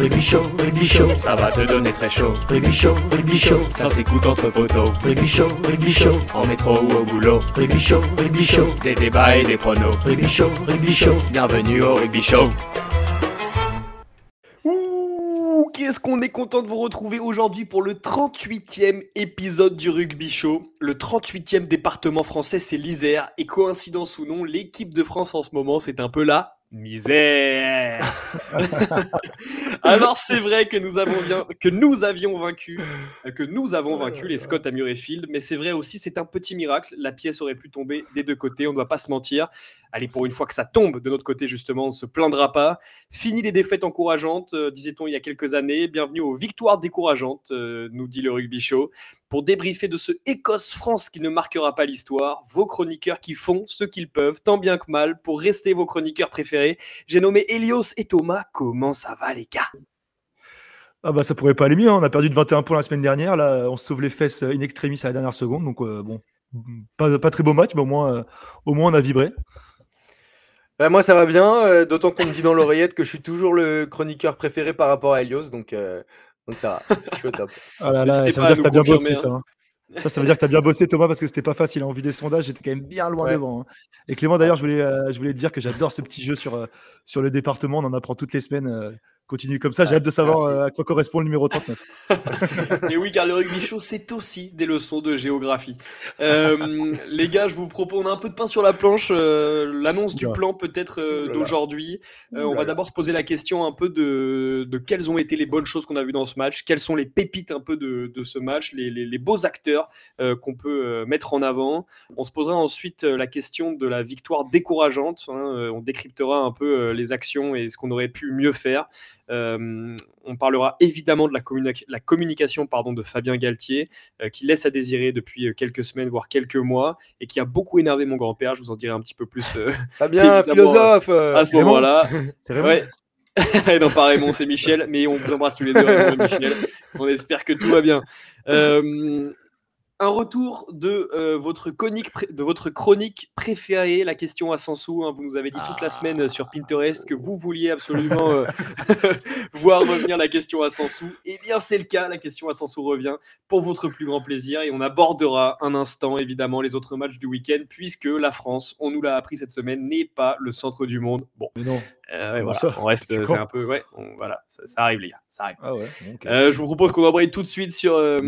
Rugby Show, Rugby Show, ça va te donner très chaud. Rugby Show, Rugby Show, ça s'écoute entre poteaux. Rugby Show, Rugby Show, en métro ou au boulot. Rugby Show, Rugby Show, des débats et des pronos. Rugby Show, Rugby Show, bienvenue au Rugby Show. Ouh, qu'est-ce qu'on est content de vous retrouver aujourd'hui pour le 38e épisode du Rugby Show. Le 38e département français, c'est l'Isère. Et coïncidence ou non, l'équipe de France en ce moment, c'est un peu la misère. Alors c'est vrai que nous avons bien, que nous avions vaincu, euh, que nous avons vaincu les Scott à Murrayfield, mais c'est vrai aussi, c'est un petit miracle. La pièce aurait pu tomber des deux côtés, on ne doit pas se mentir. Allez, pour une fois que ça tombe de notre côté, justement, on ne se plaindra pas. Fini les défaites encourageantes, euh, disait-on il y a quelques années. Bienvenue aux victoires décourageantes, euh, nous dit le Rugby Show. Pour débriefer de ce Écosse-France qui ne marquera pas l'histoire, vos chroniqueurs qui font ce qu'ils peuvent, tant bien que mal, pour rester vos chroniqueurs préférés. J'ai nommé Elios et Thomas. Comment ça va, les gars? Ah bah ça pourrait pas aller mieux, hein. on a perdu de 21 points la semaine dernière, là on se sauve les fesses in extremis à la dernière seconde, donc euh, bon, pas, très beau match, mais euh, au moins on a vibré. Bah, moi ça va bien, euh, d'autant qu'on me dit dans l'oreillette que je suis toujours le chroniqueur préféré par rapport à Elios, donc, euh, donc ça va, je suis au top. Ah là là, N'hésitez ça veut dire que t'as bien bossé ça. hein. Ça, ça veut dire que t'as bien bossé Thomas parce que c'était pas facile. En vue des sondages, j'étais quand même bien loin Ouais. devant. hein. Et Clément d'ailleurs, je voulais, euh, je voulais te dire que j'adore ce petit jeu sur, euh, sur le département. On en apprend toutes les semaines. euh, continue comme ça. J'ai hâte de savoir merci. euh, à quoi correspond le numéro 39. Et oui, car le rugby show, c'est aussi des leçons de géographie. Euh, les gars, je vous propose, on a un peu de pain sur la planche. euh, L'annonce du plan peut-être euh, d'aujourd'hui. Euh, on va d'abord se poser la question un peu de, de quelles ont été les bonnes choses qu'on a vues dans ce match, quelles sont les pépites un peu de, de ce match, les, les- les beaux acteurs euh, qu'on peut euh, mettre en avant. On se posera ensuite euh, la question de la victoire décourageante. hein, euh, on décryptera un peu euh, les actions et ce qu'on aurait pu mieux faire. Euh, on parlera évidemment de la, communi- la communication pardon, de Fabien Galtier, euh, qui laisse à désirer depuis euh, quelques semaines, voire quelques mois, et qui a beaucoup énervé mon grand-père. Je vous en dirai un petit peu plus euh, Fabien, philosophe à ce moment-là. C'est. Et non, pas Raymond, c'est Michel, mais on vous embrasse tous les deux, Raymond et Michel. On espère que tout va bien. Euh, un retour de, euh, votre chronique de votre chronique préférée, la question à 100 sous. hein. vous nous avez dit toute la semaine euh, sur Pinterest que vous vouliez absolument euh, voir revenir la question à 100 sous. Eh bien, c'est le cas, la question à 100 sous revient pour votre plus grand plaisir. Et on abordera un instant, évidemment, les autres matchs du week-end, puisque la France, on nous l'a appris cette semaine, n'est pas le centre du monde. Bon, Mais non. Euh, ouais, Comment voilà, ça on reste, C'est quand un peu, ouais, on- voilà, ça, ça arrive les gars, ça arrive. Ah ouais. Euh, je vous propose qu'on embraye tout de suite sur, euh,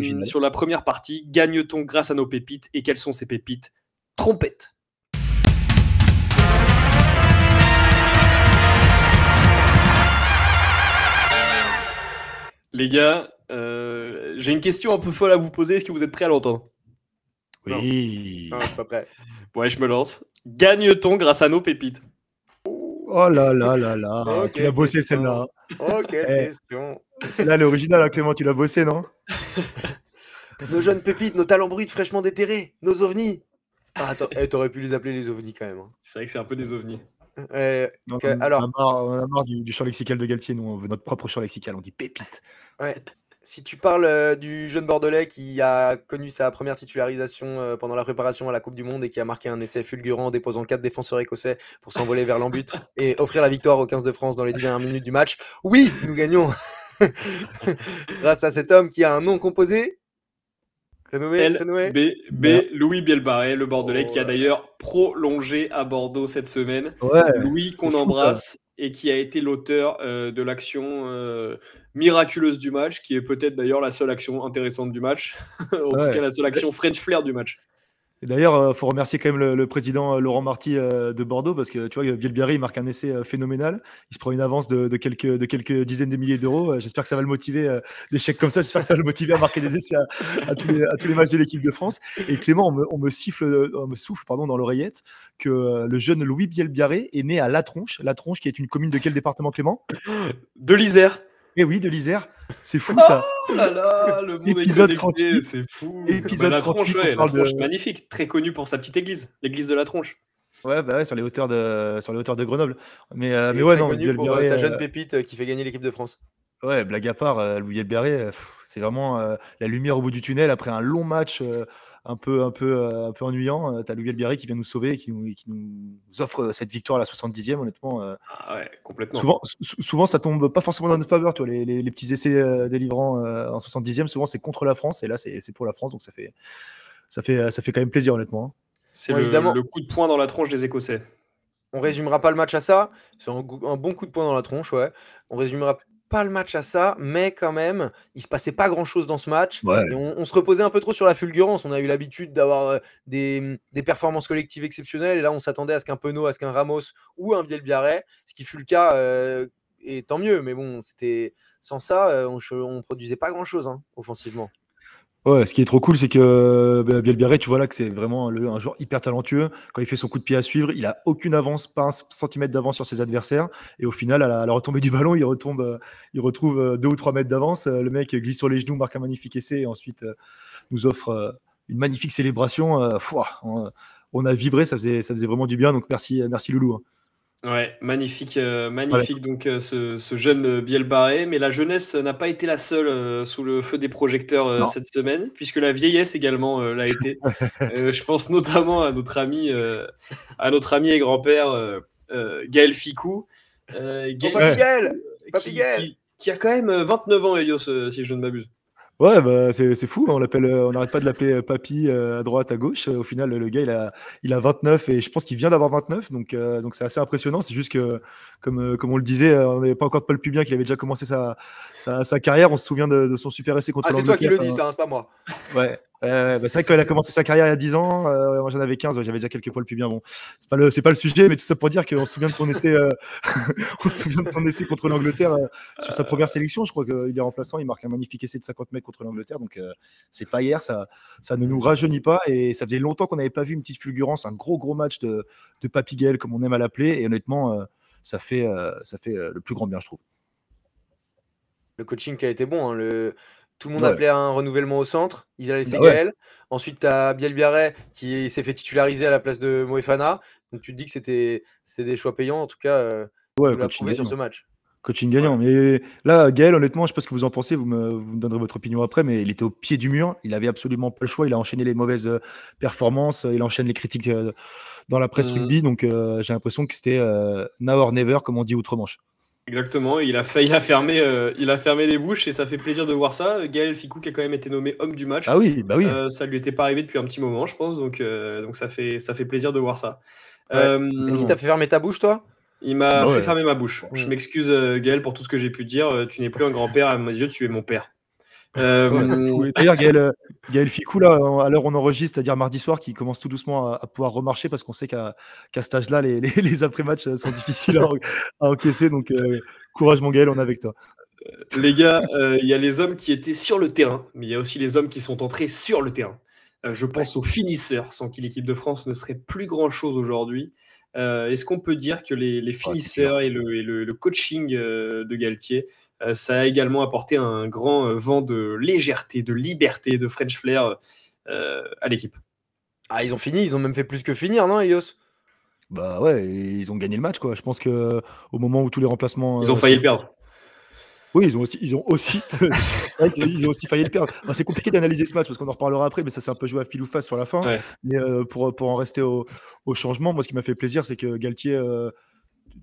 la première partie. Gagne-t-on grâce à nos pépites Et quelles sont ces pépites? Trompette. Les gars, euh, j'ai une question un peu folle à vous poser. Est-ce que vous êtes prêts à l'entendre? Oui. Non, je suis pas prêt. Ouais, je me lance. Gagne-t-on grâce à nos pépites? Oh là là là là. Tu l'as bossé celle-là. Ok, question. Celle-là, elle est originale, hein, Clément. Tu l'as bossé, non? Nos jeunes pépites, nos talents bruts fraîchement déterrés, nos ovnis. Ah, attends, eh, t'aurais pu les appeler les ovnis quand même. hein. C'est vrai que c'est un peu des ovnis. Euh, Non, Ok, on, alors. on a marre, on a marre du, du champ lexical de Galtier. Nous, on veut notre propre champ lexical. On dit pépite. ouais. Si tu parles euh, du jeune Bordelais qui a connu sa première titularisation euh, pendant la préparation à la Coupe du Monde et qui a marqué un essai fulgurant en déposant quatre défenseurs écossais pour s'envoler vers l'embut et offrir la victoire aux 15 de France dans les 10 dernières minutes du match, oui, nous gagnons grâce à cet homme qui a un nom composé. Renommé, renommé LB B, Louis Bielbarré, le Bordelais, Oh qui a d'ailleurs prolongé à Bordeaux cette semaine. Ouais. Louis qu'on embrasse et qui a été l'auteur euh, de l'action euh, miraculeuse du match, qui est peut-être d'ailleurs la seule action intéressante du match, en tout cas la seule action French flair du match. Et d'ailleurs, il faut remercier quand même le, le président euh, Laurent Marty euh, de Bordeaux parce que tu vois, Bielbiarri il marque un essai euh, phénoménal. Il se prend une avance de, de quelques, de quelques dizaines de milliers d'euros. Euh, J'espère que ça va le motiver, euh, des chèques comme ça, j'espère que ça va le motiver à marquer des essais à, à tous, les, à tous les matchs de l'équipe de France. Et Clément, on me, on me siffle, euh, on me souffle pardon, dans l'oreillette que euh, le jeune Louis Bielbiarré est né à La Tronche. La Tronche, qui est une commune de quel département, Clément? De l'Isère. Eh oui, de l'Isère. C'est fou ça. Oh là là, le monde Épisode connecté, 38. c'est fou. Épisode Bah, la 38, tronche, ouais, la parle de- tronche magnifique, très connue pour sa petite église, l'église de la tronche. Ouais, bah ouais, sur les hauteurs de, sur les hauteurs de Grenoble. Mais, euh, mais ouais, non, connu pour euh, sa euh, jeune pépite euh, qui fait gagner l'équipe de France. Ouais, blague à part, Louis Elberé, c'est vraiment la lumière au bout du tunnel après un long match, un peu, un peu, euh, un peu ennuyant. Euh, T'as Louis Biarré qui vient nous sauver et qui nous, qui nous offre cette victoire à la 70e, honnêtement. euh, Ah ouais, complètement. souvent, sou- souvent, ça tombe pas forcément dans notre faveur, tu vois, les, les- les petits essais délivrants en 70e, souvent c'est contre la France, et là c'est c'est pour la France, donc ça fait, ça fait, ça fait quand même plaisir, honnêtement. hein. C'est Ouais, le, évidemment. le coup de poing dans la tronche des Écossais. On résumera pas le match à ça. C'est un, un bon coup de poing dans la tronche, ouais. On résumera pas le match à ça, mais quand même, il se passait pas grand chose dans ce match. Ouais. Et on, on se reposait un peu trop sur la fulgurance. On a eu l'habitude d'avoir euh, des, des performances collectives exceptionnelles. Et là, on s'attendait à ce qu'un Penaud, à ce qu'un Ramos ou un Bielbiaré, ce qui fut le cas, euh, et tant mieux. Mais bon, c'était sans ça, euh, on, produisait pas grand chose offensivement. Ouais, ce qui est trop cool, c'est que bah, Bielbiaré, tu vois là que c'est vraiment un joueur hyper talentueux. Quand il fait son coup de pied à suivre, il a aucune avance, pas un centimètre d'avance sur ses adversaires. Et au final, à la, retombée du ballon, il retombe, euh, il retrouve euh, deux ou trois mètres d'avance. Euh, Le mec glisse sur les genoux, marque un magnifique essai et ensuite euh, nous offre euh, une magnifique célébration. Euh, fouah, on, on a vibré, ça faisait, ça faisait vraiment du bien. Donc merci, merci Loulou. hein. Ouais, magnifique, euh, magnifique donc euh, ce, ce jeune euh, Biel Barré, mais la jeunesse n'a pas été la seule euh, sous le feu des projecteurs euh, cette semaine, puisque la vieillesse également euh, l'a été. Euh, je pense notamment à notre ami, euh, à notre ami et grand-père euh, euh, Gaël Ficou, euh, Gaël Oh, qui, qui- qui a quand même euh, 29 ans, Elios, si je ne m'abuse. Ouais, bah, c'est c'est fou. On l'appelle, euh, on n'arrête pas de l'appeler euh, Papy euh, à droite, à gauche. Au final, le gars, il a, il a 29 et je pense qu'il vient d'avoir 29. Donc, euh, donc c'est assez impressionnant. C'est juste que, comme, euh, comme on le disait, euh, on n'avait pas encore de Paul Pubien qu'il avait déjà commencé sa, sa, sa carrière. On se souvient de, de son super essai contre Ah, c'est toi qui le dis, ça, hein, c'est pas moi. Ouais, euh, bah, c'est vrai qu'il a commencé sa carrière il y a 10 ans. euh, moi, j'en avais 15. ouais, J'avais déjà quelques poils plus bien. Bon, c'est pas le, pas le sujet, mais tout ça pour dire qu'on se souvient de son essai, euh, on se souvient de son essai contre l'Angleterre sur sa première sélection. Je crois qu'il est remplaçant. Il marque un magnifique essai de 50 mètres contre l'Angleterre. Donc, c'est pas hier. Ça, ne nous rajeunit pas. Et ça faisait longtemps qu'on n'avait pas vu une petite fulgurance, un gros, gros match de, de Papy comme on aime à l'appeler. Et honnêtement, ça fait, ça fait le plus grand bien, je trouve. Le coaching qui a été bon. hein. Tout le monde Ouais. appelait à un renouvellement au centre. Ils a laissé Bah ouais. Gaël. Ensuite, tu as Bielbiaré qui s'est fait titulariser à la place de Moefana. Donc, tu te dis que c'était des choix payants. En tout cas, euh, Ouais, l'a prouvé sur ce match. Coaching gagnant. Mais là, Gaël, honnêtement, je sais pas ce que vous en pensez, vous me, vous me donnerez votre opinion après, mais il était au pied du mur. Il avait absolument pas le choix. Il a enchaîné les mauvaises euh, performances. Il enchaîne les critiques euh, dans la presse Mhm. rugby. Donc, euh, j'ai l'impression que c'était euh, now or never, comme on dit outre-Manche. Exactement, il a, fait, il, a fermé, euh, il a fermé les bouches et ça fait plaisir de voir ça. Gaël Ficou qui a quand même été nommé homme du match. Ah oui, bah oui. Euh, ça lui était pas arrivé depuis un petit moment, je pense, donc, euh, donc ça, fait, ça fait plaisir de voir ça. Ouais. Euh, Est-ce qu'il t'a fait fermer ta bouche, toi? Il m'a Bah fait ouais. fermer ma bouche. Je m'excuse, Gaël, pour tout ce que j'ai pu dire. Tu n'es plus un grand-père à mes yeux, tu es mon père. Euh, D'ailleurs, Gaël, euh, Gaël Ficou, là, à l'heure où on enregistre, c'est-à-dire mardi soir, qui commence tout doucement à, à pouvoir remarcher parce qu'on sait qu'à qu'à cet âge-là, les, les, les après-matchs euh, sont difficiles à, en- à encaisser. Donc, euh, courage, mon Gaël, on est avec toi. les gars, il y a les hommes qui étaient sur le terrain, mais il y a aussi les hommes qui sont entrés sur le terrain. Je pense aux finisseurs, sans qui l'équipe de France ne serait plus grand-chose aujourd'hui. Euh, Est-ce qu'on peut dire que les, les finisseurs et le, et le- le coaching euh, de Galtier, ça a également apporté un grand euh, vent de légèreté, de liberté, de French flair euh, à l'équipe Ah, ils ont fini. Ils ont même fait plus que finir, non, Elios? Bah ouais, ils ont gagné le match, quoi. Je pense que au moment où tous les remplacements. Ils ont euh, failli le perdre. Oui, ils ont aussi, ils ont aussi, qu'ils ont aussi failli le perdre. Enfin, c'est compliqué d'analyser ce match parce qu'on en reparlera après, mais ça s'est un peu joué à pile ou face sur la fin. Ouais. Mais euh, pour, pour en rester au, au changement, moi, ce qui m'a fait plaisir, c'est que Galtier, euh,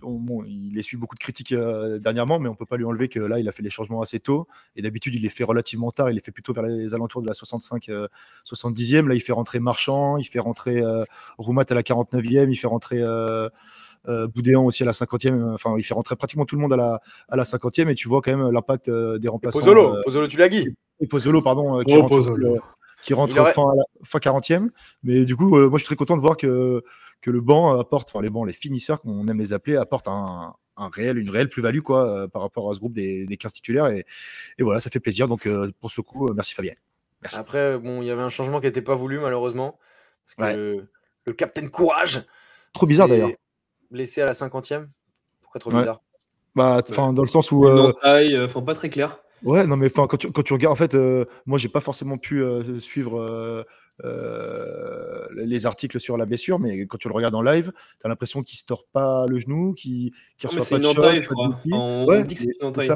on- bon, il essuie beaucoup de critiques euh, dernièrement, mais on peut pas lui enlever que là, il a fait les changements assez tôt. Et d'habitude, il les fait relativement tard. Il les fait plutôt vers les alentours de la 65, euh, 70e. Là, il fait rentrer Marchand, il fait rentrer euh, Roumat à la 49e, il fait rentrer euh, euh, Boudéan aussi à la 50e. Enfin, il fait rentrer pratiquement tout le monde à la, à la 50e. Et tu vois quand même l'impact euh, des remplaçants. Pozzolo, euh, Pozzolo, tu l'as dit. et Pozzolo, pardon, euh, qui Oh, rentre, Pozzolo. euh, qui rentre aurait- fin, à la- fin 40e. Mais du coup, euh, moi, je suis très content de voir que, que le banc apporte, enfin, les bancs, les finisseurs, qu'on aime les appeler, apportent un, un réel, une réelle plus-value quoi, euh, par rapport à ce groupe des, des 15 titulaires. Et, et voilà, ça fait plaisir. Donc, euh, pour ce coup, euh, merci Fabien. Merci. Après, bon, il y avait un changement qui n'était pas voulu, malheureusement. Parce que Ouais. le, le capitaine Courage. Trop bizarre d'ailleurs. Blessé à la 50e. Pourquoi trop Ouais. bizarre? Bah, enfin, dans le sens où. Euh, euh, enfin pas très clair. Ouais, non, mais quand tu, quand tu regardes, en fait, euh, moi, j'ai pas forcément pu euh, suivre euh, euh, les articles sur la blessure, mais quand tu le regardes en live, tu as l'impression qu'il se tord pas le genou, qu'il mais reçoit pas de entaille, pas de. On, Ouais, dit que c'est une entaille.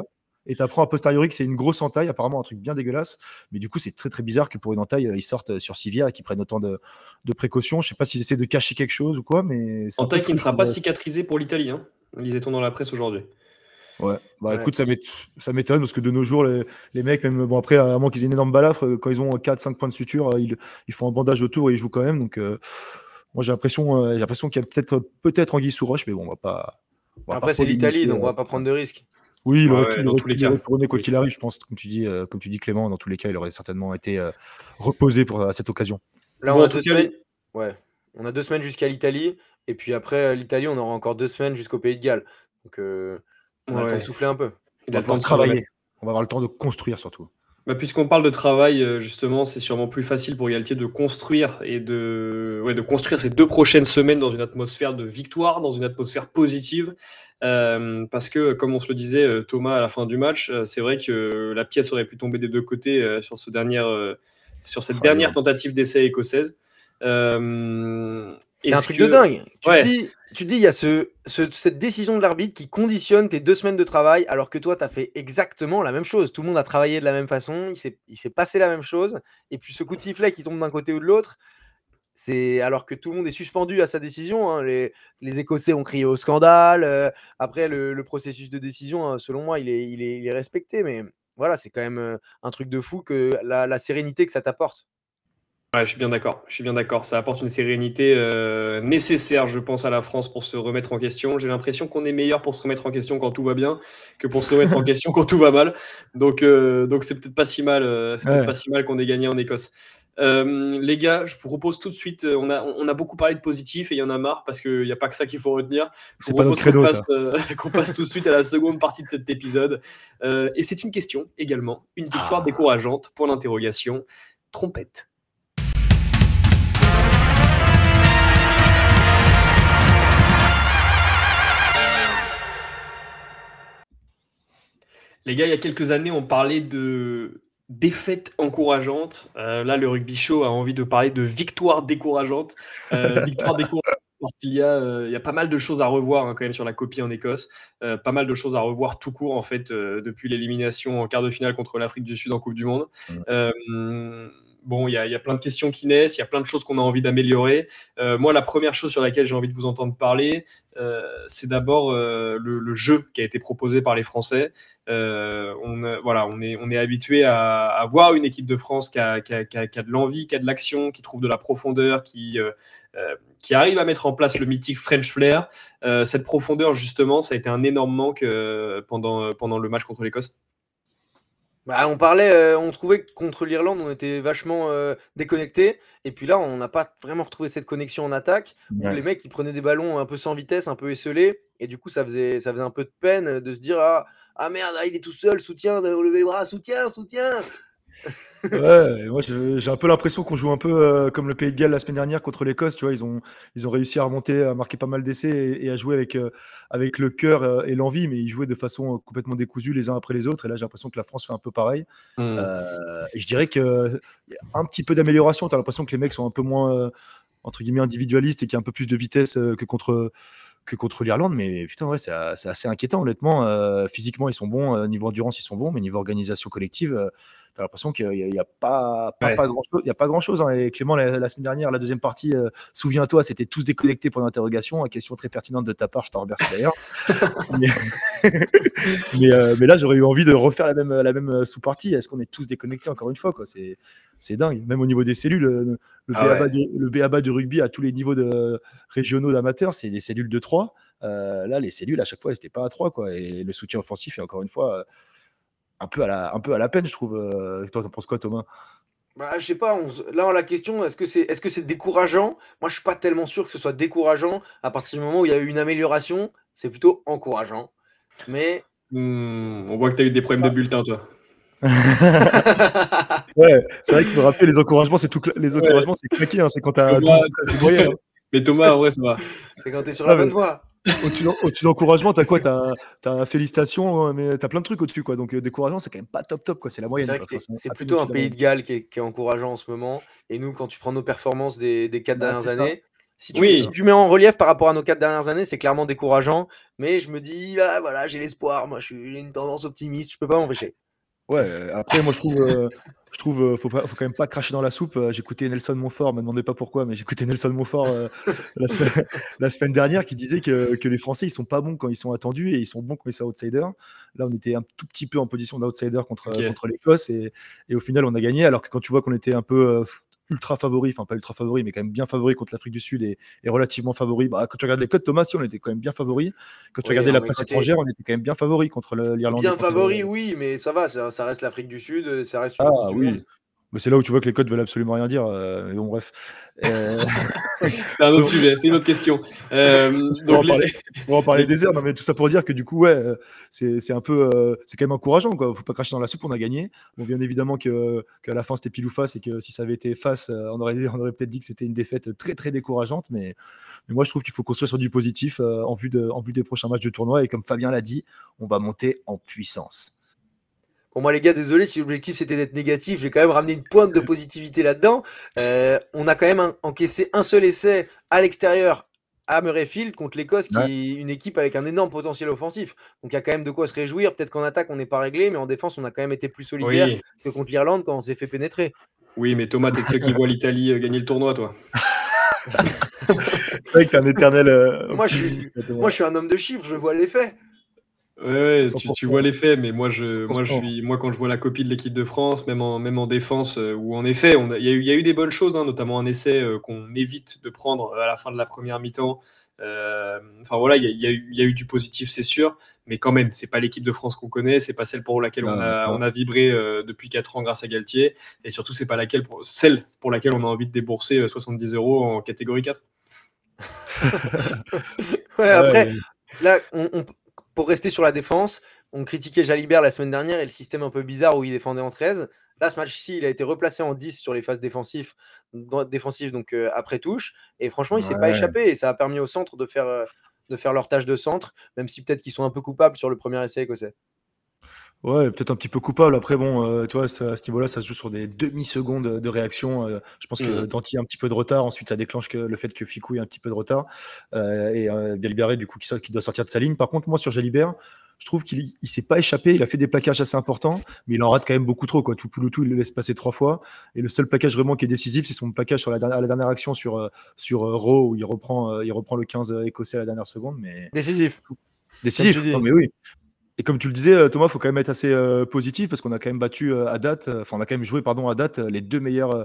Et tu apprends a posteriori que c'est une grosse entaille, apparemment un truc bien dégueulasse. Mais du coup, c'est très très bizarre que pour une entaille, ils sortent sur civière et qu'ils prennent autant de, précautions. Je sais pas s'ils essaient de cacher quelque chose ou quoi, mais. Entaille qui ne sera pas cicatrisée pour l'Italie, hein, lisait-on dans la presse aujourd'hui. Ouais, bah écoute, ça m'étonne parce que de nos jours, les, mecs, même bon, après, à moins qu'ils aient une énorme balafre, quand ils ont 4-5 points de suture, ils, font un bandage autour et ils jouent quand même. Donc, euh, moi, j'ai l'impression l'impression qu'il y a peut-être peut-être Anguille sous roche, mais bon, on va pas. après, c'est l'Italie, donc on va euh, pas prendre de risques. Oui, il aurait, pu, dans tous les cas. quoi qu'il arrive, je pense, comme tu, dis, euh, comme tu dis Clément, dans tous les cas, il aurait certainement été reposé pour cette occasion. Là, on, a deux semaines... ouais. on a deux semaines jusqu'à l'Italie, et puis après l'Italie, on aura encore deux semaines jusqu'au Pays de Galles. Donc, on va le temps de souffler un peu. Il on va travailler. On va avoir le temps de construire surtout. Bah, Puisqu'on parle de travail, euh, justement, c'est sûrement plus facile pour Galtier de construire et de, ouais, de construire ces deux prochaines semaines dans une atmosphère de victoire, dans une atmosphère positive. Euh, parce que, comme on se le disait, euh, Thomas, à la fin du match, c'est vrai que la pièce aurait pu tomber des deux côtés sur, ce dernier, sur cette ah, dernière tentative d'essai écossaise. C'est un truc de dingue. Tu te dis, tu dis, il y a ce, cette décision de l'arbitre qui conditionne tes deux semaines de travail, alors que toi, tu as fait exactement la même chose. Tout le monde a travaillé de la même façon, il s'est passé la même chose. Et puis ce coup de sifflet qui tombe d'un côté ou de l'autre, c'est alors que tout le monde est suspendu à sa décision. Hein. Les, les, Écossais ont crié au scandale. Euh, après, le, processus de décision, hein, selon moi, il est, il, est, il est, respecté. Mais voilà, c'est quand même euh, un truc de fou que la, la sérénité que ça t'apporte. Ouais, je suis bien d'accord. Je suis bien d'accord. Ça apporte une sérénité euh, nécessaire, je pense, à la France pour se remettre en question. J'ai l'impression qu'on est meilleur pour se remettre en question quand tout va bien que pour se remettre en question quand tout va mal. Donc, euh, donc c'est peut-être pas si mal. Euh, c'est peut-être pas si mal qu'on ait gagné en Écosse. les gars, je vous propose tout de suite. On a, on a beaucoup parlé de positif et il y en a marre parce qu'il n'y a pas que ça qu'il faut retenir. C'est pas notre credo, qu'on passe, tout de suite à la seconde partie de cet épisode. et c'est une question également, une victoire ah. décourageante. pour l'interrogation. Trompette. Les gars, il y a quelques années, on parlait de défaites encourageantes. Euh, là, le rugby show a envie de parler de victoire décourageante. Euh, victoire décourageante parce qu'il y, euh, y, a pas mal de choses à revoir hein, quand même sur la copie en Écosse. pas mal de choses à revoir tout court en fait depuis l'élimination en quart de finale contre l'Afrique du Sud en Coupe du Monde. Mmh bon, il y, a plein de questions qui naissent, il y a plein de choses qu'on a envie d'améliorer. Euh, moi, la première chose sur laquelle j'ai envie de vous entendre parler, euh, c'est d'abord euh, le, jeu qui a été proposé par les Français. on, voilà, on est, habitué à, voir une équipe de France qui a, de l'envie, qui a de l'action, qui trouve de la profondeur, qui, arrive à mettre en place le mythique French Flair. cette profondeur, justement, ça a été un énorme manque pendant le match contre l'Écosse. Bah, on parlait, euh, on trouvait que contre l'Irlande, on était vachement euh, déconnecté. Et puis là, on n'a pas vraiment retrouvé cette connexion en attaque. Les mecs, ils prenaient des ballons un peu sans vitesse, un peu esselés. Et du coup, ça faisait, ça faisait un peu de peine de se dire Ah, ah merde, ah, il est tout seul, soutien, de lever les bras, soutien, soutien ouais, moi j'ai un peu l'impression qu'on joue un peu euh, comme le Pays de Galles la semaine dernière contre l'Écosse. Tu vois, ils ont, ils ont réussi à remonter, à marquer pas mal d'essais et, à jouer avec, euh, avec le cœur euh, et l'envie, mais ils jouaient de façon complètement décousue les uns après les autres. Et là, j'ai l'impression que la France fait un peu pareil. Mmh. et je dirais qu'il y a un petit peu d'amélioration. Tu as l'impression que les mecs sont un peu moins, entre guillemets, individualistes et qu'il y a un peu plus de vitesse que contre que contre l'Irlande, mais putain, ouais, c'est assez inquiétant, honnêtement. physiquement, ils sont bons, niveau endurance, ils sont bons, mais niveau organisation collective, tu as l'impression qu'il n'y a, pas, pas, grand-chose. Il y a pas grand-chose. Hein. Et Clément, la, semaine dernière, la deuxième partie, euh, souviens-toi, c'était tous déconnectés pour l'interrogation. Question très pertinente de ta part, je t'en remercie d'ailleurs. Euh, mais, là, j'aurais eu envie de refaire la même, la même euh, sous-partie. Est-ce qu'on est tous déconnectés encore une fois quoi? C'est, c'est dingue. Même au niveau des cellules, le, le, ah BABA, du, rugby à tous les niveaux de, régionaux d'amateurs, c'est des cellules de 3. là, les cellules, à chaque fois, elles n'étaient pas à 3. Quoi. Et le soutien offensif, et encore une fois, un peu à la, un peu à la peine, je trouve. Euh, toi, t'en penses quoi, Thomas? Bah, je sais pas, là, la question, est-ce que c'est est -ce c'est décourageant? Moi, je suis pas tellement sûr que ce soit décourageant. À partir du moment où il y a eu une amélioration, c'est plutôt encourageant. Mais. Hmm, on voit que tu as eu des problèmes de bulletin, toi. ouais, c'est vrai qu'il faut rappeler les encouragements, c'est tout les encouragements, c'est claqué, hein, c'est quand tu as hein. Mais Thomas, en vrai, ça va. C'est quand tu es sur la bonne voie. Au-dessus d'encouragement, t'as quoi? T'as as félicitations, hein, mais t'as plein de trucs au-dessus, quoi. Donc euh, découragement, c'est quand même pas top top, quoi. C'est la moyenne. C'est plutôt un pays de Galles qui est, encourageant en ce moment. Et nous, quand tu prends nos performances des, des quatre dernières années, Si tu, Oui. si tu mets en relief par rapport à nos quatre dernières années, c'est clairement décourageant. Mais je me dis, ah, voilà, j'ai l'espoir. Moi, je suis j'ai une tendance optimiste. Je peux pas m'empêcher. Ouais, euh, après, moi, je trouve, euh, je trouve euh, faut, pas, faut quand même pas cracher dans la soupe. Euh, J'écoutais Nelson Montfort, me demandez pas pourquoi, mais j'écoutais Nelson Montfort euh, la, semaine, la semaine dernière qui disait que, que les Français, ils sont pas bons quand ils sont attendus et ils sont bons quand ils sont outsiders. Là, on était un tout petit peu en position d'outsider contre, l'Écosse et, et au final, on a gagné. Alors que quand tu vois qu'on était un peu ultra favori, enfin pas ultra favori, mais quand même bien favori contre l'Afrique du Sud et, et relativement favori. Bah, quand tu regardes les codes, Thomas, si on était quand même bien favori. Quand tu Oui, regardais la presse étrangère, on était quand même bien favori contre l'Irlande. Bien contre- favori, oui, mais ça va. Ça, ça reste l'Afrique du Sud. Ça reste une Ah oui. Monde. Mais c'est là où tu vois que les codes veulent absolument rien dire. euh, mais bon, bref. Euh, C'est un autre sujet, c'est une autre question. Euh, on, va parler, on va en parler des heures, non, mais tout ça pour dire que du coup, ouais, c'est un peu, c'est quand même encourageant, quoi. Faut pas cracher dans la soupe, on a gagné. Bon, bien évidemment que qu'à la fin c'était pile ou face et que si ça avait été face, on aurait, on aurait peut-être dit que c'était une défaite très très décourageante, mais, mais moi je trouve qu'il faut construire sur du positif en vue de, en vue des prochains matchs de tournoi et comme Fabien l'a dit, on va monter en puissance. Bon, moi, les gars, désolé si l'objectif c'était d'être négatif. J'ai quand même ramené une pointe de positivité là-dedans. Euh, on a quand même un- encaissé un seul essai à l'extérieur à Murrayfield contre l'Écosse, qui Ouais. est une équipe avec un énorme potentiel offensif. Donc, il y a quand même de quoi se réjouir. Peut-être qu'en attaque, on n'est pas réglé, mais en défense, on a quand même été plus solidaire oui. que contre l'Irlande quand on s'est fait pénétrer. oui, mais Thomas, t'es de ceux qui voient l'Italie euh, gagner le tournoi, toi. C'est vrai que t'es un éternel. euh, Moi, je suis- optimiste, Thomas. Moi, je suis un homme de chiffres, je vois les faits. Ouais, ouais, tu, 100%. tu vois les faits, mais moi, je, moi, je 100%. suis, moi, quand je vois la copie de l'équipe de France, même en, même en défense, euh, où en effet, il y, a eu- il y a eu des bonnes choses, hein, notamment un essai euh, qu'on évite de prendre à la fin de la première mi-temps. Euh, Enfin voilà, il y, y a eu- il y a eu du positif, c'est sûr, mais quand même, c'est pas l'équipe de France qu'on connaît, c'est pas celle pour laquelle on a, on a vibré euh, depuis 4 ans grâce à Galtier, et surtout, c'est pas laquelle pour, celle pour laquelle on a envie de débourser euh, 70 euros en catégorie 4. Ouais, après, Ouais, là, on- on- pour rester sur la défense, on critiquait Jalibert la semaine dernière et le système un peu bizarre où il défendait en 13. Là, ce match-ci, il a été replacé en 10 sur les phases défensives, donc euh, après touche. Et franchement, il s'est pas échappé et ça a permis au centre de faire, euh, de faire leur tâche de centre, même si peut-être qu'ils sont un peu coupables sur le premier essai écossais. Ouais, peut-être un petit peu coupable. Après, bon, euh, tu vois, ça- à ce niveau-là, ça se joue sur des demi-secondes de réaction. Euh, je pense que Mhm. Danti a un petit peu de retard. Ensuite, ça déclenche que le fait que Ficou ait un petit peu de retard. Euh, et euh, du coup, qui, sort- qui doit sortir de sa ligne. Par contre, moi, sur Jalibert, je trouve qu'il il s'est pas échappé. Il a fait des plaquages assez importants, mais il en rate quand même beaucoup trop. Quoi. Tout Pouloutou, il le laisse passer trois fois. Et le seul plaquage vraiment qui est décisif, c'est son plaquage sur la, dernière- à la dernière action sur, euh, sur euh, Rowe, où il reprend, euh, il reprend le 15 écossais à la dernière seconde. Mais Décisif. décisif. Non, mais oui. Et comme tu le disais, euh, Thomas, faut quand même être assez euh, positif parce qu'on a quand même battu euh, à date, euh, enfin on a quand même joué pardon à date les deux meilleures euh,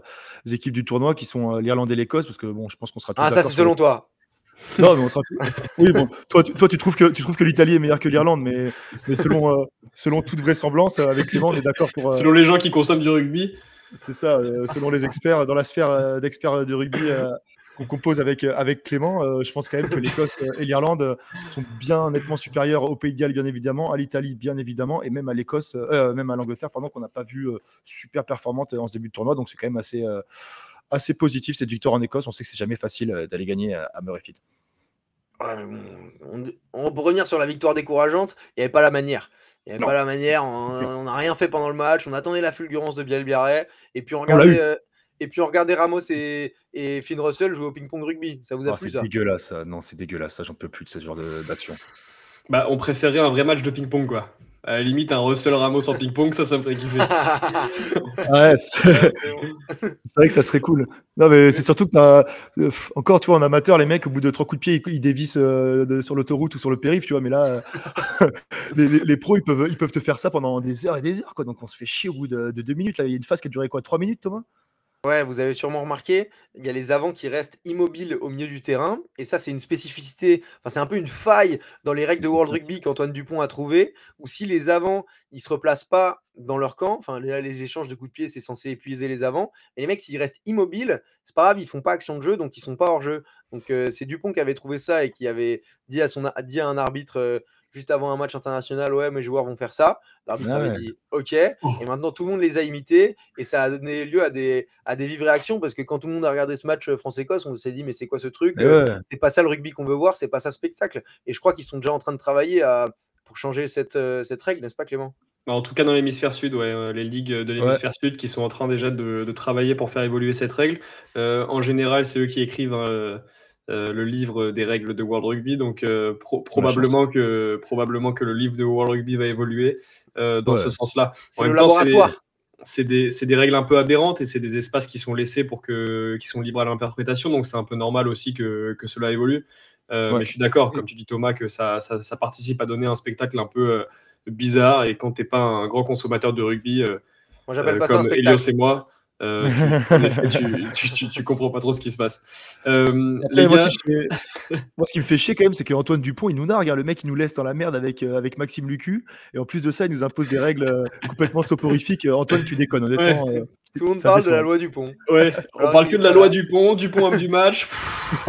équipes du tournoi qui sont euh, l'Irlande et l'Écosse parce que bon, je pense qu'on sera tous Ah, ça, c'est selon toi. Non, mais on sera. Oui, bon, toi, tu, toi, tu trouves que tu trouves que l'Italie est meilleure que l'Irlande, mais, mais selon euh, selon toute vraisemblance, avec Clément, on est d'accord pour. euh, Selon les gens qui consomment du rugby, c'est ça, euh, selon les experts, dans la sphère euh, d'experts de rugby euh, qu'on compose avec, euh, avec Clément, euh, je pense quand même que l'Écosse euh, et l'Irlande sont bien nettement supérieurs au Pays de Galles, bien évidemment, à l'Italie, bien évidemment, et même à l'Écosse, euh, même à l'Angleterre, pardon, qu'on n'a pas vu super performante en ce début de tournoi. Donc c'est quand même assez, assez positif cette victoire en Écosse. On sait que c'est jamais facile d'aller gagner à, à Murrayfield. Ouais, on, on- pour revenir sur la victoire décourageante, il n'y avait pas la manière. Il n'y avait Non. pas la manière, on n'a rien fait pendant le match, on attendait la fulgurance de Biel Biarret, et puis on regardait, euh, et puis on regardait Ramos et, et Finn Russell jouer au ping-pong rugby. Ça vous a Ah, plu c'est ça? dégueulasse, ça. non, c'est dégueulasse, ça, j'en peux plus de ce genre de- d'action. bah, on préférait un vrai match de ping-pong, quoi. À la limite, un Russell Ramos en ping-pong, ça, ça me ferait kiffer. Ouais, c'est- C'est. C'est vrai que ça serait cool. Non, mais c'est surtout que t'as- euh, encore, tu vois, en amateur, les mecs, au bout de trois coups de pied, ils, ils dévissent euh, de- sur l'autoroute ou sur le périph', tu vois. Mais là, euh, les, les- les pros, ils peuvent, ils peuvent te faire ça pendant des heures et des heures, quoi. Donc, on se fait chier au bout de, de deux minutes. Là, il y a une phase qui a duré quoi? Trois minutes, Thomas? Ouais, vous avez sûrement remarqué, il y a les avants qui restent immobiles au milieu du terrain. Et ça, c'est une spécificité, enfin, c'est un peu une faille dans les règles de World Rugby qu'Antoine Dupont a trouvé, où si les avants, ils se replacent pas dans leur camp, enfin, là, les échanges de coups de pied, c'est censé épuiser les avants. Et les mecs, s'ils restent immobiles, c'est pas grave, ils font pas action de jeu, donc ils sont pas hors jeu. Donc, euh, c'est Dupont qui avait trouvé ça et qui avait dit à, son, dit à un arbitre euh, juste avant un match international Ouais, mes joueurs vont faire ça. L'arbitre Ah avait ouais. dit Ok. Et maintenant, tout le monde les a imités et ça a donné lieu à des, à des vives réactions parce que quand tout le monde a regardé ce match euh, France-Écosse, on s'est dit Mais c'est quoi ce truc? Et Euh, ouais. C'est pas ça le rugby qu'on veut voir, c'est pas ça le spectacle. Et je crois qu'ils sont déjà en train de travailler à- pour changer cette, euh, cette règle, n'est-ce pas, Clément? Bah, En tout cas, dans l'hémisphère sud, ouais, les ligues de l'hémisphère sud qui sont en train déjà de, de travailler pour faire évoluer cette règle. Euh, en général, c'est eux qui écrivent hein, euh, le livre des règles de World Rugby. Donc probablement, que, probablement que le livre de World Rugby va évoluer dans ce sens-là. C'est le laboratoire c'est des, des, règles un peu aberrantes et c'est des espaces qui sont laissés pour que, qui sont libres à l'interprétation. Donc c'est un peu normal aussi que, que cela évolue. Euh, mais je suis d'accord, comme tu dis Thomas, que ça, ça, ça, participe à donner un spectacle un peu euh, bizarre. Et quand tu n'es pas un grand consommateur de rugby, euh, moi j'appelle pas comme ça un Elios et moi, euh, tu, tu, tu, comprends pas trop ce qui se passe. Euh, moi, ce qui me fait chier quand même, c'est qu'Antoine Dupont, il nous nargue. Hein. Le mec, il nous laisse dans la merde avec, euh, avec Maxime Lucu. Et en plus de ça, il nous impose des règles complètement soporifiques. Antoine, tu déconnes, honnêtement. Tout le monde parle de la loi Dupont. Ouais, on parle que de la loi Dupont, Dupont homme du match.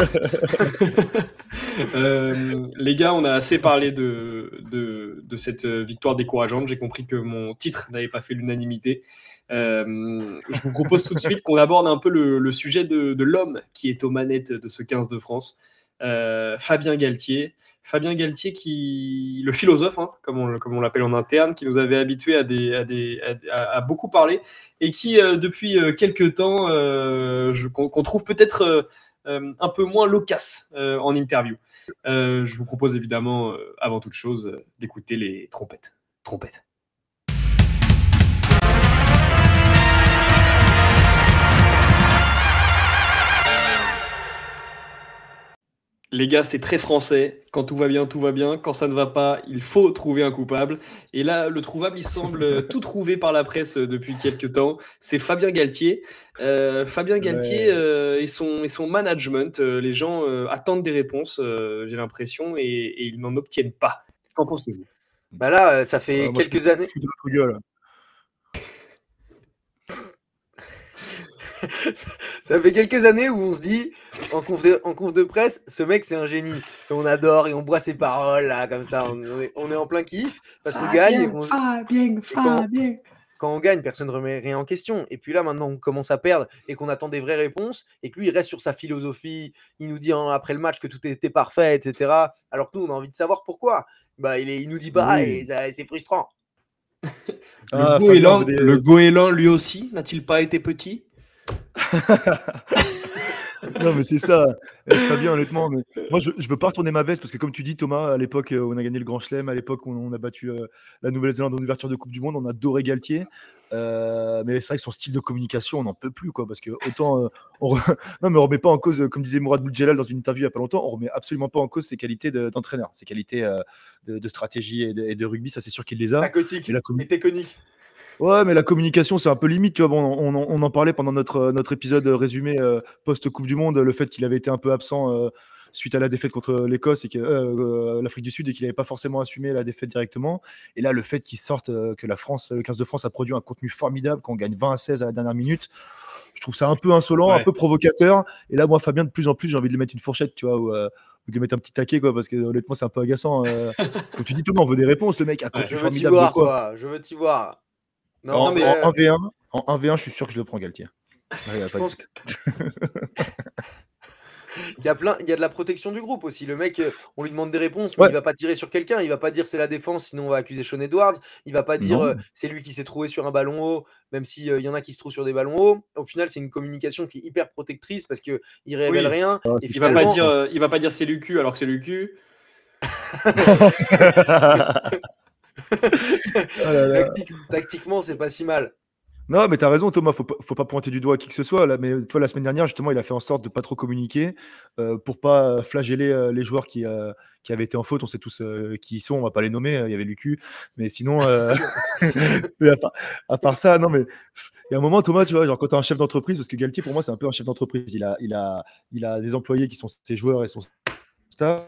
les gars, on a assez parlé de, de, de cette victoire décourageante. J'ai compris que mon titre n'avait pas fait l'unanimité. Euh, je vous propose tout de suite qu'on aborde un peu le, sujet de, l'homme qui est aux manettes de ce 15 de France, euh, Fabien Galtier. Fabien Galtier, qui, le philosophe, hein, comme on, l'appelle en interne, qui nous avait habitués à, beaucoup parler et qui, euh, depuis quelques temps, qu'on trouve peut-être un peu moins loquace en interview. je vous propose évidemment, avant toute chose, d'écouter les. Trompettes. Les gars, c'est très français. Quand tout va bien, tout va bien. Quand ça ne va pas, il faut trouver un coupable. Et là, le trouvable, il semble tout trouvé par la presse depuis quelques temps. C'est Fabien Galtier. Euh, Fabien Galtier euh, et, son, et son management, euh, les gens attendent des réponses, j'ai l'impression, et, ils n'en obtiennent pas. Qu'en pensez-vous? Bah Là, ça fait quelques années. ça fait quelques années où on se dit, en conf de, en conf de presse, ce mec c'est un génie. Et on adore et on boit ses paroles là, comme ça. On, est, on est, en plein kiff parce qu'on gagne. Et Fabien, Fabien. Quand, on gagne, personne ne remet rien en question. Et puis là, maintenant, on commence à perdre et qu'on attend des vraies réponses et que lui, il reste sur sa philosophie. Il nous dit hein, après le match que tout était parfait, etc. Alors que nous, on a envie de savoir pourquoi. Bah, il, est, il nous dit pas, et c'est frustrant. Ah, le, goéland, lui aussi, n'a-t-il pas été petit? non, mais c'est ça. Eh, Fabien, honnêtement, mais moi, je, je veux pas retourner ma veste parce que, comme tu dis, Thomas, à l'époque où on a gagné le Grand Chelem, à l'époque où on a battu euh, la Nouvelle-Zélande en ouverture de Coupe du Monde, on a adoré Galtier. Euh, mais c'est vrai que son style de communication, on n'en peut plus, quoi. Parce que autant. Euh, on non, mais on remet pas en cause, comme disait Mourad Boudjelal dans une interview il y a pas longtemps, on remet absolument pas en cause ses qualités d'entraîneur, ses qualités de, stratégie et de, rugby, ça c'est sûr qu'il les a. et la Ouais, mais la communication, c'est un peu limite. Tu vois, bon, on, on, en parlait pendant notre, notre épisode résumé euh, post-Coupe du Monde, le fait qu'il avait été un peu absent euh, suite à la défaite contre l'Écosse et que euh, l'Afrique du Sud et qu'il n'avait pas forcément assumé la défaite directement. Et là, le fait qu'il sorte que la France, le 15 de France a produit un contenu formidable, qu'on gagne 20 à 16 à la dernière minute, je trouve ça un peu insolent, un peu provocateur. Et là, moi, Fabien, de plus en plus, j'ai envie de lui mettre une fourchette, tu vois, ou, de lui mettre un petit taquet, quoi, parce que honnêtement, c'est un peu agaçant. Quand tu dis tout le monde, on veut des réponses, le mec. A je veux t'y voir, quoi. Je veux t'y voir. Non, en, mais... en, 1v1, en 1v1, je suis sûr que je le prends Galtier. il, y a plein, il y a de la protection du groupe aussi. Le mec, euh, on lui demande des réponses, mais il va pas tirer sur quelqu'un. Il va pas dire c'est la défense, sinon on va accuser Sean Edwards. Il va pas dire euh, c'est lui qui s'est trouvé sur un ballon haut, même s'il euh, y en a qui se trouvent sur des ballons hauts. Au final, c'est une communication qui est hyper protectrice parce que il révèle rien. et il va pas dire, il va pas dire c'est Lucu alors que c'est Lucu. oh tactiquement, c'est pas si mal. Non, mais tu as raison, Thomas. Faut pas, faut pas pointer du doigt à qui que ce soit. Là, mais toi, la semaine dernière, justement, il a fait en sorte de pas trop communiquer euh, pour pas flageller euh, les joueurs qui, euh, qui avaient été en faute. On sait tous euh, qui ils sont. On va pas les nommer. Il y avait Lucu. Mais sinon, à, part, ça, non, mais il y a un moment, Thomas, tu vois, genre quand tu un chef d'entreprise, parce que Galtier, pour moi, c'est un peu un chef d'entreprise. Il a, il, a, il a des employés qui sont ses joueurs et son staff.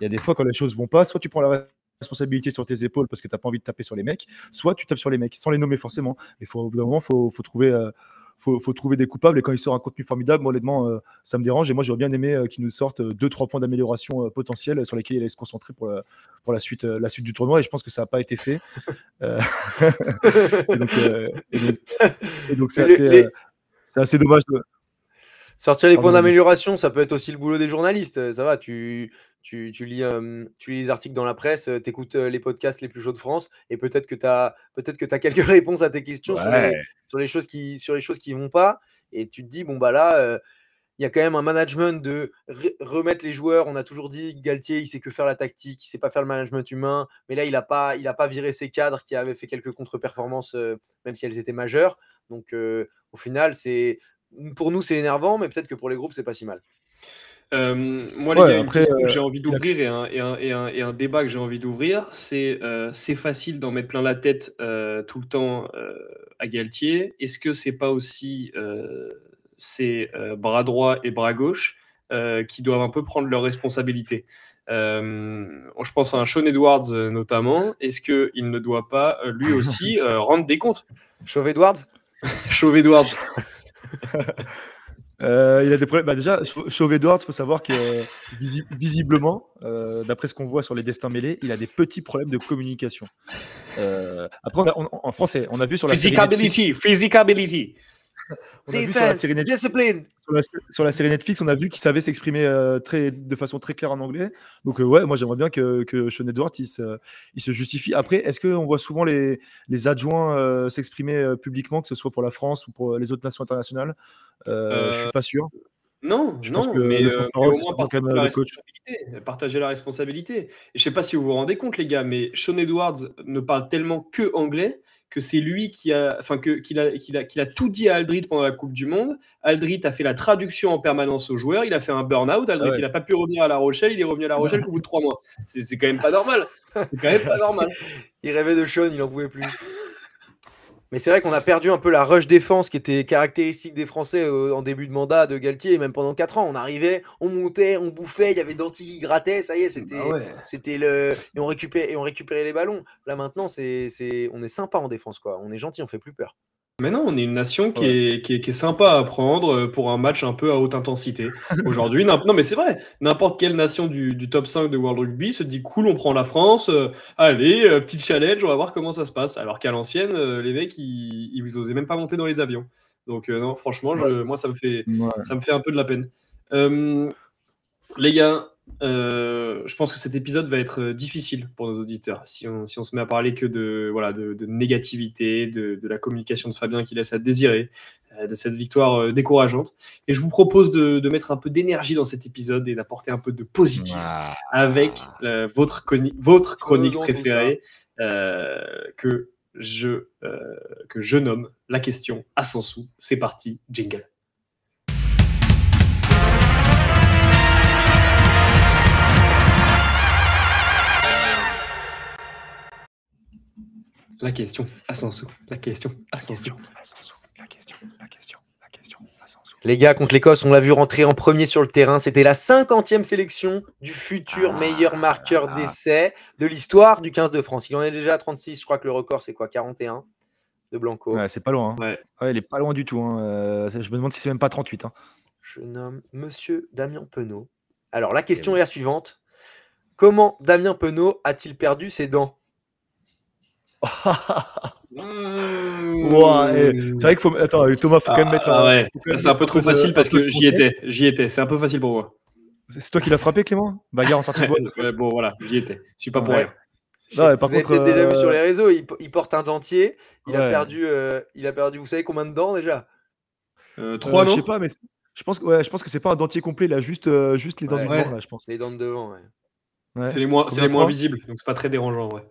Il y a des fois, quand les choses vont pas, soit tu prends la responsabilité sur tes épaules parce que tu n'as pas envie de taper sur les mecs, soit tu tapes sur les mecs, sans les nommer forcément. Il faut, au bout d'un moment, il faut, faut, trouver. Euh, faut, faut, trouver des coupables et quand il sort un contenu formidable, moi, honnêtement, euh, ça me dérange et moi j'aurais bien aimé euh, qu'il nous sorte deux trois points d'amélioration potentiels sur lesquels il allait se concentrer pour, pour la, suite, la suite du tournoi et je pense que ça n'a pas été fait. et donc c'est assez, assez, dommage. Sortir les points d'amélioration, ça peut être aussi le boulot des journalistes. Ça va, tu, tu, lis, tu lis les articles dans la presse, tu écoutes les podcasts les plus chauds de France, et peut-être que tu as, peut que as quelques réponses à tes questions sur, les, choses qui sur les choses qui vont pas, et tu te dis, bon, bah là, il y a quand même un management de re- remettre les joueurs. On a toujours dit Galtier, il sait que faire la tactique, il sait pas faire le management humain. Mais là, il a pas, il a pas viré ses cadres qui avaient fait quelques contre-performances, euh, même si elles étaient majeures. Donc, euh, au final, c'est pour nous, c'est énervant, mais peut-être que pour les groupes, c'est pas si mal. Euh, moi, les Ouais, gars, une après, question que euh, j'ai envie d'ouvrir et un, et, un, et, un, et un débat que j'ai envie d'ouvrir, c'est euh, c'est facile d'en mettre plein la tête euh, tout le temps euh, à Galtier. Est-ce que c'est pas aussi euh, ses euh, bras droit et bras gauche euh, qui doivent un peu prendre leurs responsabilités? Euh, Je pense à un Sean Edwards notamment. Est-ce qu'il ne doit pas lui aussi euh, rendre des comptes? Chauve Edwards? Chauve Edwards. Euh, il a des problèmes. Bah, déjà, Chau- Chauve Edwards, il faut savoir que visi- visiblement, euh, d'après ce qu'on voit sur les destins mêlés, il a des petits problèmes de communication. Euh, après, on a- on- en français, on a vu sur la série Netflix, Physicability, physicability. on a vu sur la Defense, série Netflix, discipline. Sur la, sur la série Netflix, on a vu qu'il savait s'exprimer euh, très, de façon très claire en anglais. Donc, euh, ouais, moi, j'aimerais bien que, que Sean Edwards il se, il se justifie. Après, est-ce qu'on voit souvent les, les adjoints euh, s'exprimer publiquement, que ce soit pour la France ou pour les autres nations internationales? Je suis pas sûr. Non, Je non, pense que mais, euh, mais au moins partager la responsabilité. Partager la responsabilité. Et je sais pas si vous vous rendez compte, les gars, mais Sean Edwards ne parle tellement que anglais que c'est lui qui a, enfin que qu'il a, qu'il a, qu'il a tout dit à Aldrit pendant la Coupe du Monde. Aldrit a fait la traduction en permanence aux joueurs. Il a fait un burn-out. Aldrit, ouais. il n'a pas pu revenir à La Rochelle. Il est revenu à La Rochelle qu'au bout de trois mois. C'est c'est quand même pas normal. C'est quand même pas normal. Il rêvait de Sean, il en pouvait plus. Mais c'est vrai qu'on a perdu un peu la rush défense qui était caractéristique des Français euh, en début de mandat de Galtier, et même pendant 4 ans. On arrivait, on montait, on bouffait, il y avait Danti qui grattait, ça y est, c'était Ah ouais. c'était le. Et on, récupérait, et on récupérait les ballons. Là maintenant, c'est c'est- on est sympa en défense, quoi. On est gentil, on fait plus peur. Mais non, on est une nation qui, est, qui, est, qui est sympa à prendre euh, pour un match un peu à haute intensité. Aujourd'hui, non mais c'est vrai, n'importe quelle nation du, du top 5 de World Rugby se dit cool, on prend la France, euh, allez, euh, petit challenge, on va voir comment ça se passe. Alors qu'à l'ancienne, euh, les mecs, ils, ils osaient même pas monter dans les avions. Donc non, franchement, je, moi ça me fait, Ouais. ça me fait un peu de la peine. Les gars, euh, je pense que cet épisode va être euh, difficile pour nos auditeurs. Si on, si on se met à parler que de, voilà, de, de négativité, de, de la communication de Fabien qui laisse à désirer, euh, de cette victoire euh, décourageante. Et je vous propose de, de mettre un peu d'énergie dans cet épisode et d'apporter un peu de positif avec euh, votre, chronique préférée euh, que, je, euh, que je nomme la question à 100 sous. C'est parti, jingle. La question à 100 sous. La question à 100 sous. La question, la question, la question, à 100 sous. Les gars, contre l'Écosse, on l'a vu rentrer en premier sur le terrain. C'était la 50e sélection du futur meilleur marqueur d'essai de l'histoire du 15 de France. Il en est déjà à 36. Je crois que le record, c'est quoi 41 de Blanco. Ouais, c'est pas loin. hein. Ouais. Ouais, il est pas loin du tout. hein. Euh, je me demande si c'est même pas 38. hein. Je nomme Monsieur Damien Penaud. Alors, la question est la suivante. Comment Damien Penaud a-t-il perdu ses dents? Mmh. Eh, c'est vrai qu'il faut. Attends, euh, Thomas, faut quand même mettre. Ah un- ouais, c'est un peu trop de- facile parce un peu que de j'y étais, j'y étais. C'est un peu facile pour moi. C'est c'est toi qui l'as frappé, Clément? Bagarre en sortie de boîte. Ouais, bon voilà, j'y étais. Je suis pas pour Ouais. rien. Non, par Vous avez contre, peut-être déjà vu sur euh, les réseaux, il, il porte un dentier. Il, a Ouais. perdu, euh, il a perdu, vous savez combien de dents déjà? Euh, euh, Trois Je non sais pas, mais c'est- je pense que ouais, je pense que c'est pas un dentier complet. Il a juste, euh, juste les dents Ouais. du Ouais. devant, là, je pense. Les dents de devant, ouais. Ouais. C'est les moins, c'est les moins visibles, donc c'est pas très dérangeant. Ouais.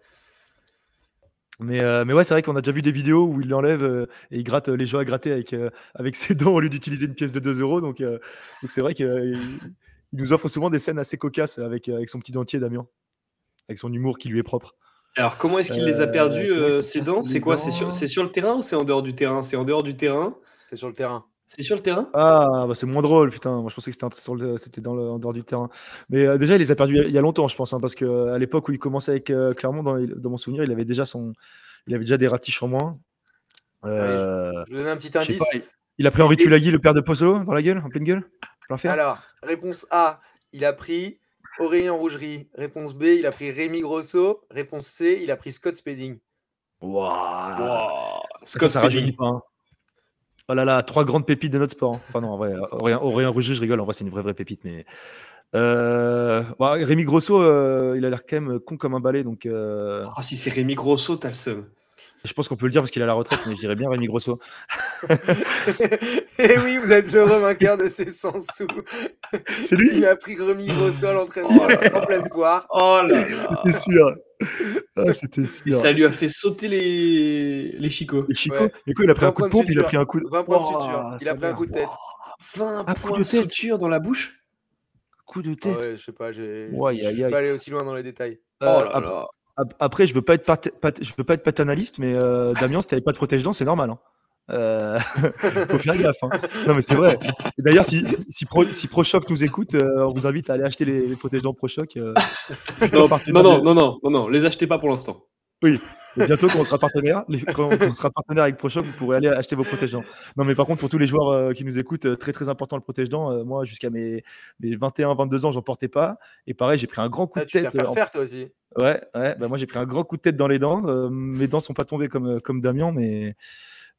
Mais, euh, mais ouais, c'est vrai qu'on a déjà vu des vidéos où il l'enlève euh, et il gratte euh, les jouets à gratter avec, euh, avec ses dents au lieu d'utiliser une pièce de 2 euros. Donc euh, donc c'est vrai qu'il il nous offre souvent des scènes assez cocasses avec, avec son petit dentier, Damien. Avec son humour qui lui est propre. Alors comment est-ce qu'il les a perdus euh, s'est dents? C'est quoi? C'est sur, dents c'est sur le terrain ou c'est en dehors du terrain? C'est en dehors du terrain? C'est sur le terrain. C'est sur le terrain? Ah, bah c'est moins drôle, putain. Moi, je pensais que c'était un- sur le- c'était dans le, en dehors du terrain. Mais euh, déjà, il les a perdus il y a- longtemps, je pense, hein, parce qu'à l'époque où il commençait avec euh, Clermont, dans, dans mon souvenir, il avait déjà son, il avait déjà des ratiches en moins. Euh, Je vous donne un petit je indice. pas, il- il a pris Henri Tulagi, le père de Pozzolo, dans la gueule, en pleine gueule. Je. Alors, réponse A, il a pris Aurélien Rougerie. Réponse B, il a pris Rémi Grosso. Réponse C, il a pris Scott Spedding. Ouah. Wow. Ça, Scott ça rajeunit Spedding. pas. hein. Oh là là, trois grandes pépites de notre sport. hein. Enfin non, en vrai, Aurélien, Aurélien Rouget, je rigole. En vrai, c'est une vraie vraie pépite. Mais euh, bah, Rémi Grosso, euh, il a l'air quand même con comme un balai. Donc euh, Oh, si c'est Rémi Grosso, t'as le seum. Je pense qu'on peut le dire parce qu'il est à la retraite, mais je dirais bien Rémi Grosso. Et oui, vous êtes le vainqueur de ces 100 sous. C'est lui Il a pris Rémi Grosso à l'entraînement en pleine poire. Oh là là. C'était sûr. Ah, C'était sûr. Ça lui a fait sauter les, les chicots. Et Chico, Ouais. et quoi, il a pris un 20 coup de points de pompe, il a pris un coup de. 20 points de Oh, suture. Il ça a pris un va. coup de tête. 20 Un coup points de de tête. suture dans la bouche Coup de Ah tête. ouais, je sais pas, j'ai. Ouais, aïe, je suis pas allé aussi loin dans les détails. Oh Euh, là là. Après, je veux pas être pat- pat- je veux pas être paternaliste, mais euh, Damien, si t'avais pas de protège-dents, c'est normal. Hein. Euh, faut faire gaffe. hein. Non, mais c'est vrai. D'ailleurs, si, si, Pro, si ProShock nous écoute, euh, on vous invite à aller acheter les, les protège-dents ProShock. euh, Non, non, non, non, non, non, non, les achetez pas pour l'instant. Et bientôt, quand on sera partenaire, les- quand on, sera partenaire avec ProShock, vous pourrez aller acheter vos protège-dents. Non, mais par contre, pour tous les joueurs euh, qui nous écoutent, euh, très très important le protège-dents. Euh, moi, jusqu'à mes, mes 21-22 ans, j'en portais pas. Et pareil, j'ai pris un grand coup Ah, de tu tête. fait euh, en- toi aussi. Ouais, ouais. Bah, moi, j'ai pris un grand coup de tête dans les dents. Euh, mes dents sont pas tombées comme, comme Damien, mais,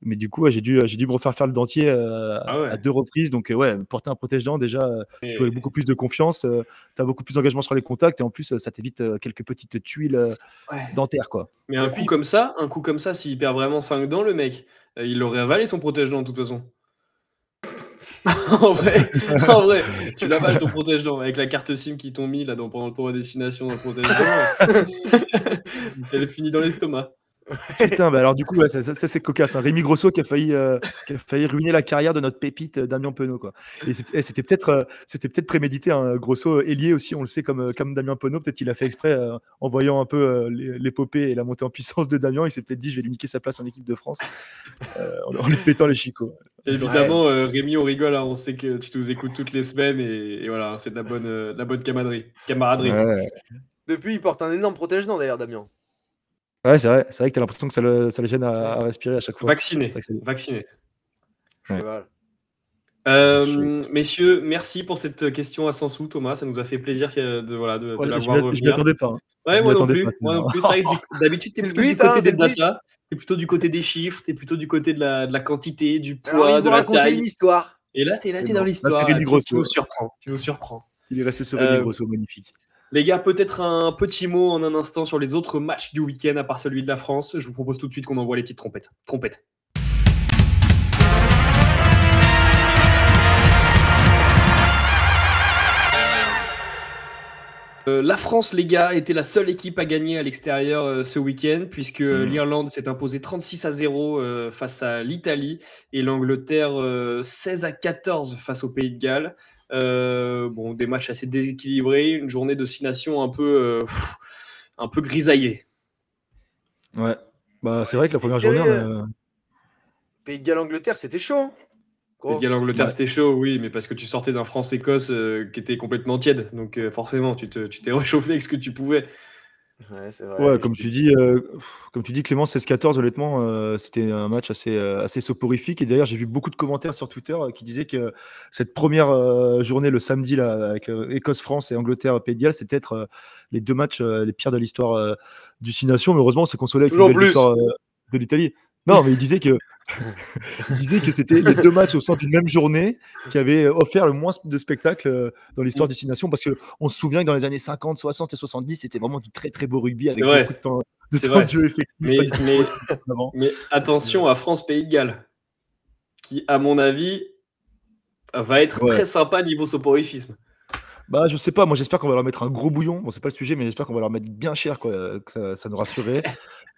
mais du coup, ouais, j'ai dû, j'ai dû me refaire faire le dentier euh, Ah ouais. à deux reprises. Donc, euh, ouais, porter un protège-dents, déjà, euh, tu joues avec beaucoup plus de confiance. tu as beaucoup plus d'engagement sur les contacts. Et en plus, euh, ça t'évite euh, quelques petites tuiles euh, dentaires, quoi. Mais un Et coup puis- comme ça, un coup comme ça, s'il perd vraiment 5 dents, le mec, euh, il aurait avalé son protège-dents de toute façon. en vrai, en vrai, tu l'avales ton protège-dents avec la carte SIM qu'ils t'ont mis là dans, pendant le tour à destination dans le protège-dents. Elle finit dans l'estomac. Putain, bah alors du coup, ouais, ça, ça- ça, c'est cocasse. hein. Rémi Grosso qui a, failli, euh, qui a failli ruiner la carrière de notre pépite euh, Damien Penaud. Quoi. Et et c'était peut-être euh, c'était peut-être prémédité. Hein. Grosso, ailier aussi, on le sait, comme, comme Damien Penaud. Peut-être qu'il a fait exprès euh, en voyant un peu euh, l'é- l'épopée et la montée en puissance de Damien. Il s'est peut-être dit je vais lui niquer sa place en équipe de France euh, en, en lui pétant les chicots. Évidemment, euh, Rémi, on rigole, hein, on sait que tu nous écoutes toutes les semaines et, et voilà, c'est de la bonne, euh, de la bonne camaraderie. camaraderie. Ouais, Depuis, il porte un énorme protège-dents d'ailleurs, Damien. Ouais, c'est vrai, c'est vrai que tu as l'impression que ça le, ça le gêne à, à respirer à chaque fois. Vacciné, vacciné. Ouais. Euh, messieurs, merci pour cette question à 100 sous, Thomas. Ça nous a fait plaisir que- de, voilà, de, de Ouais, la je voir m'y- je m'y revenir. attendais pas. hein. Ouais, moi non plus. pas, Moi non plus. D'habitude, t'es C'est le plutôt du hein, côté c'est des data. T'es plutôt du côté des chiffres, t'es plutôt du côté de la, de la quantité, du Alors, poids, il de la raconter taille. une histoire. Et là, t'es là, C'est t'es bon. dans Là, l'histoire. là, tu- Grosso. Tu nous surprends. Tu nous surprends. Il est resté sur Euh, Grosso, magnifique. Les gars, peut-être un petit mot en un instant sur les autres matchs du week-end à part celui de la France. Je vous propose tout de suite qu'on envoie les petites trompettes. Trompettes. Euh, la France, les gars, était la seule équipe à gagner à l'extérieur euh, ce week-end, puisque Mhm. l'Irlande s'est imposée 36 à 0 euh, face à l'Italie et l'Angleterre euh, 16 à 14 face au Pays de Galles. Euh, bon, des matchs assez déséquilibrés, une journée de six nations un peu, euh, pff, un peu grisaillée. Ouais. Bah, c'est Ouais, vrai que la c'était première journée, Pays de Galles, Angleterre, c'était chaud. hein. Pays de Galles, l'Angleterre, Ouais. c'était chaud, oui, mais parce que tu sortais d'un France-Écosse euh, qui était complètement tiède. Donc euh, forcément, tu te- tu t'es réchauffé avec ce que tu pouvais. Ouais, c'est vrai. Ouais, mais comme tu dis, euh, pff, comme tu dis, Clément, 16-14, honnêtement, euh, c'était un match assez, euh, assez soporifique. Et d'ailleurs, j'ai vu beaucoup de commentaires sur Twitter euh, qui disaient que cette première euh, journée, le samedi, là, avec Écosse-France et Angleterre-Pays de Galles, c'est peut-être les deux matchs les pires de l'histoire du Six Nations. Mais heureusement, c'est consolé avec Toujours une belle plus. victoire de l'Italie. Non, mais il disait que, disait que c'était les deux matchs au centre d'une même journée qui avaient offert le moins de spectacles euh, dans l'histoire du Six Nations. Parce qu'on se souvient que dans les années 50, 60 et 70, c'était vraiment du très très beau rugby avec vrai. beaucoup de temps de, temps jeu effectif. Mais, du attention à France-Pays de Galles, qui, à mon avis, va être Ouais. très sympa niveau soporificisme. Bah, je sais pas, moi j'espère qu'on va leur mettre un gros bouillon. Bon, c'est pas le sujet, mais j'espère qu'on va leur mettre bien cher, quoi, que ça, ça nous rassurerait.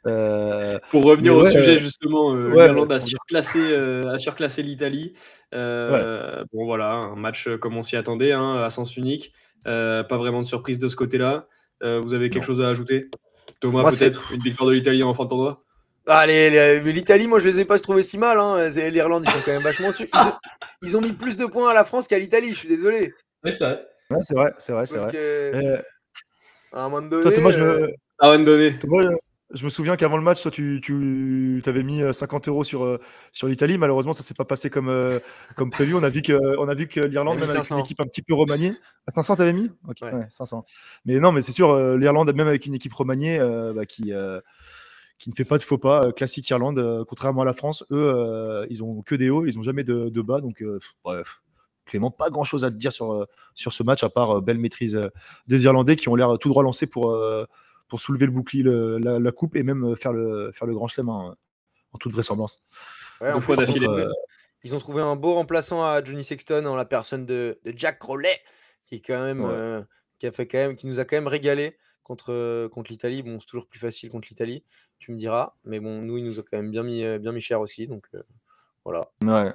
Euh, Pour revenir Mais au ouais, sujet, justement, euh, ouais, l'Irlande a surclassé, euh, a surclassé l'Italie. Euh, Bon, voilà, un match comme on s'y attendait, hein, à sens unique. Euh, pas vraiment de surprise de ce côté-là. Euh, vous avez quelque Non. chose à ajouter? Thomas, Moi, c'est- peut-être Une victoire de l'Italie en fin de tournoi? Mais l'Italie, moi je les ai pas trouvés si mal. Hein. L'Irlande, ils sont quand même vachement dessus. Ils ont, ils ont mis plus de points à la France qu'à l'Italie, je suis désolé. Oui, c'est vrai. ouais, c'est vrai, c'est vrai, c'est Donc, vrai. à un moment donné. toi, Thomas, je euh, me, À un donné. Thomas, euh, je me souviens qu'avant le match, toi, tu, tu avais mis euh, 50 euros sur, euh, sur l'Italie. Malheureusement, ça s'est pas passé comme, euh, comme prévu. On a vu que, on a vu que l'Irlande, même avec 500. une équipe un petit peu remaniée, à 500, t'avais mis? Ok, Ouais. ouais, 500. Mais non, mais c'est sûr, euh, l'Irlande, même avec une équipe remaniée, euh, bah, qui, euh, qui ne fait pas de faux pas, euh, classique Irlande, euh, contrairement à la France, eux, euh, ils ont que des hauts, ils ont jamais de, de bas. Donc, euh, bref. Clément, pas grand chose à te dire sur, euh, sur ce match, à part euh, belle maîtrise euh, des Irlandais qui ont l'air tout droit lancés pour, euh, pour soulever le bouclier, le- la, la coupe et même euh, faire le, faire le grand chelem hein, en toute vraisemblance. Ouais, en fois d'affilée. euh, Ils ont trouvé un beau remplaçant à Johnny Sexton en la personne de, de Jack Crowley, qui est quand même, Ouais. euh, qui a fait quand même, qui nous a quand même régalé contre, contre l'Italie. Bon, c'est toujours plus facile contre l'Italie, tu me diras, mais bon, nous, il nous a quand même bien mis, bien mis cher aussi, donc euh, voilà. Ouais.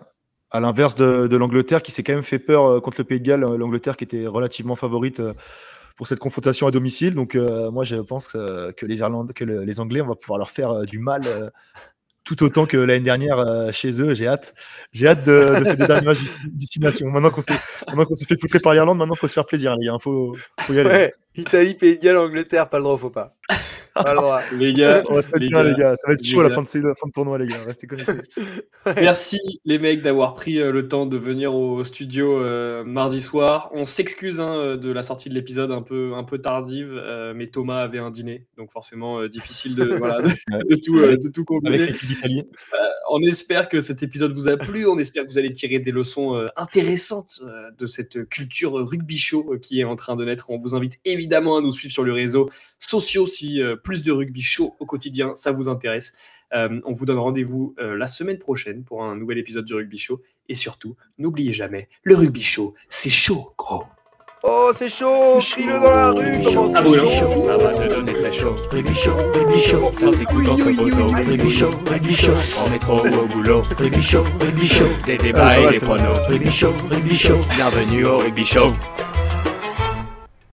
À l'inverse de, de l'Angleterre qui s'est quand même fait peur contre le Pays de Galles, l'Angleterre qui était relativement favorite pour cette confrontation à domicile. Donc euh, moi je pense euh, que les Irlandais, que le- les Anglais, on va pouvoir leur faire euh, du mal euh, tout autant que l'année dernière euh, chez eux. J'ai hâte, j'ai hâte de, de ces deux derniers matchs de destination. Maintenant qu'on s'est, fait poutrer par l'Irlande, maintenant faut se faire plaisir hein. Faut, y aller. Italie, Pays de Angleterre, pas le droit, faut pas. Droit. Les gars, On va se mettre les bien gars, les gars. Ça va être chaud à la fin de, la fin de tournoi les gars. Restez connectés. Merci les mecs d'avoir pris euh, le temps de venir au studio euh, mardi soir. On s'excuse hein, euh, de la sortie de l'épisode un peu, un peu tardive, euh, mais Thomas avait un dîner, donc forcément euh, difficile de, voilà, de, de tout, de tout combiner. Avec l'équipe d'Italie. On espère que cet épisode vous a plu. On espère que vous allez tirer des leçons intéressantes de cette culture rugby show qui est en train de naître. On vous invite évidemment à nous suivre sur les réseaux sociaux si plus de rugby show au quotidien ça vous intéresse. Euh, on vous donne rendez-vous euh, la semaine prochaine pour un nouvel épisode du rugby show. Et surtout, n'oubliez jamais, le rugby show, c'est chaud, gros. Oh, c'est chaud, crie-le chaud, dans la rugby rue, show, comment Ah, c'est oui, chaud. Ça va te donner très chaud. Rugby chaud, rugby chaud, ça s'écoute entre poteaux. Rugby chaud, rugby chaud, en métro ou au boulot. Rugby chaud, rugby chaud, des débats Ah, et des pronos. Rugby chaud, rugby chaud, bienvenue au rugby show.